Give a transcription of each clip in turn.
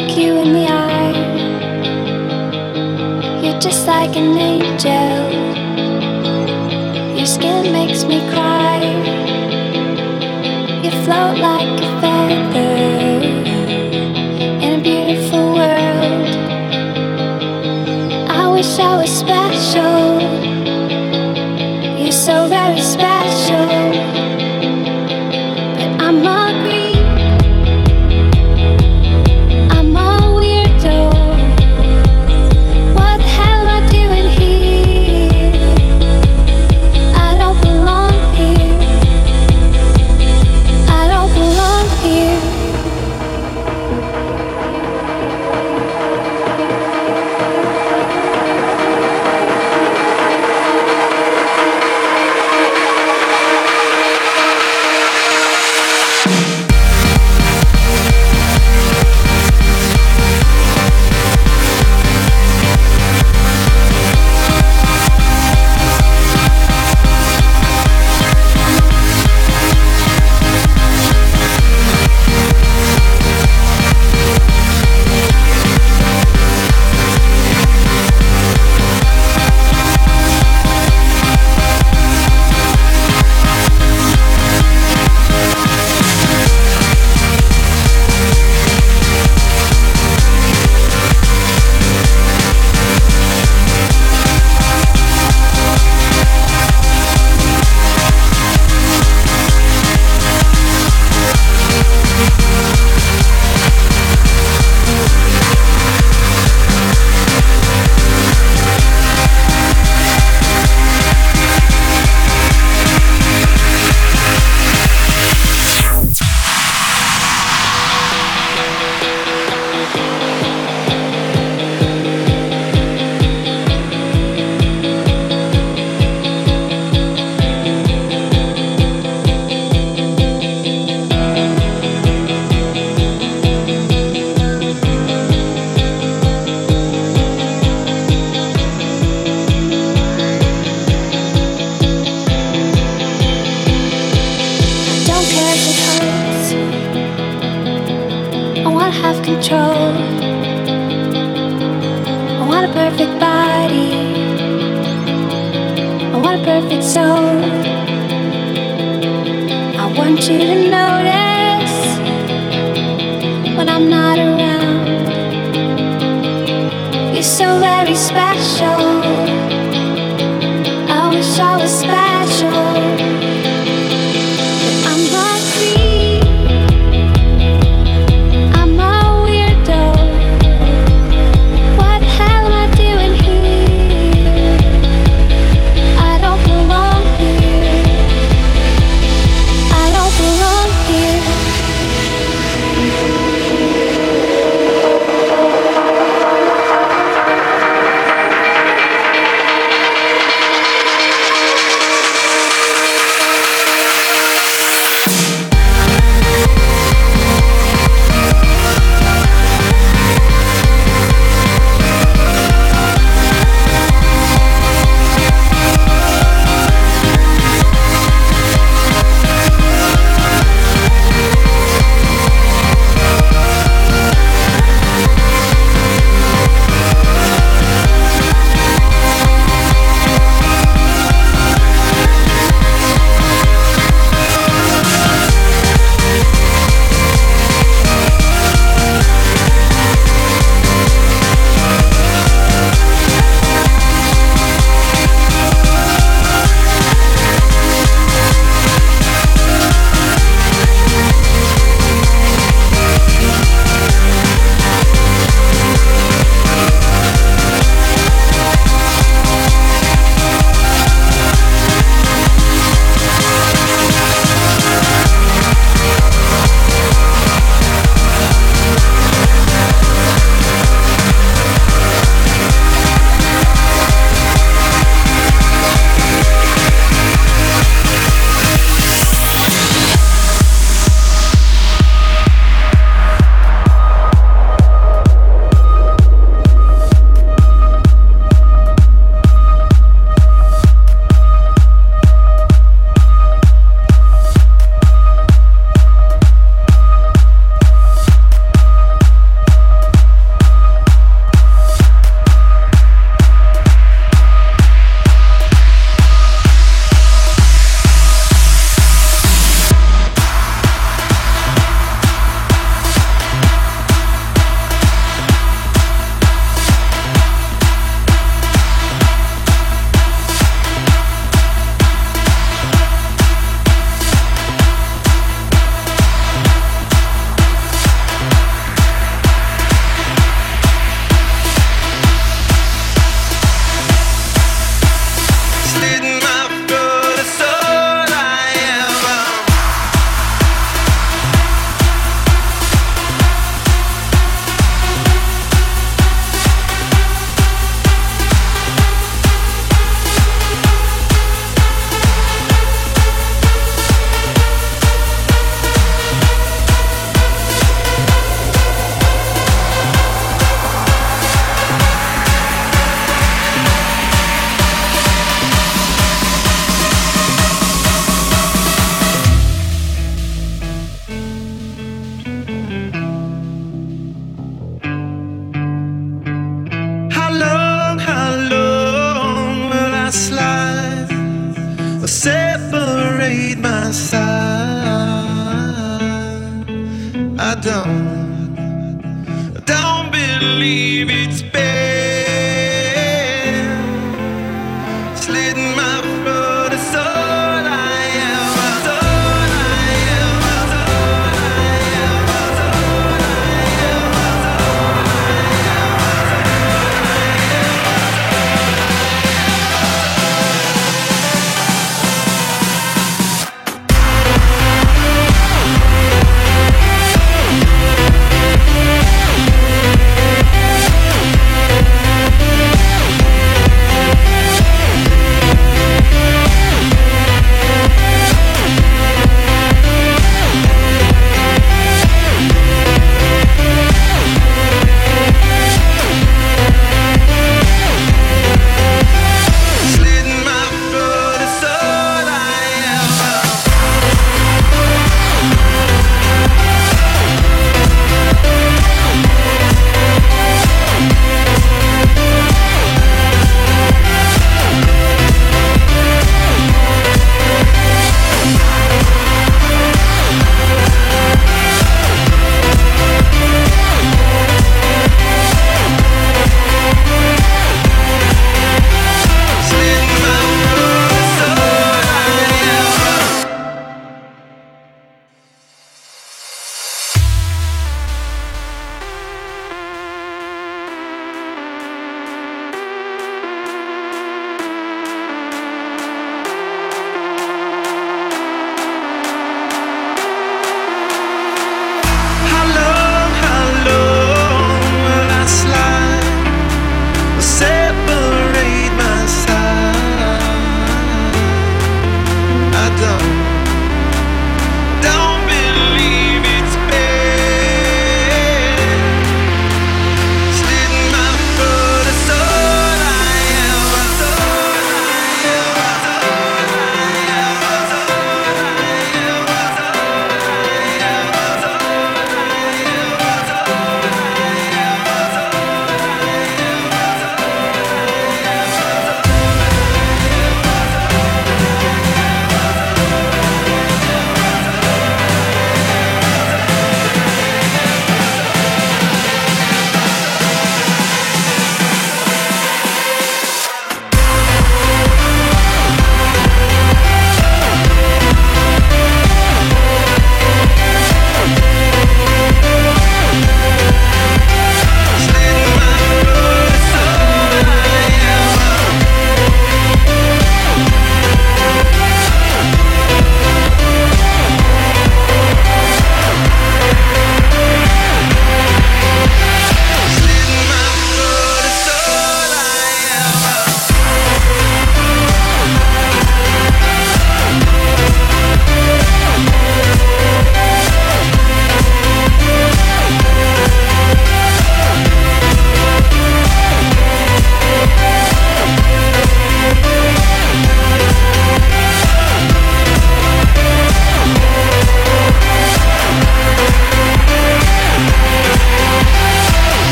look you in the eye. You're just like an angel. Your skin makes me cry. You float like a feather.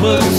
couldn't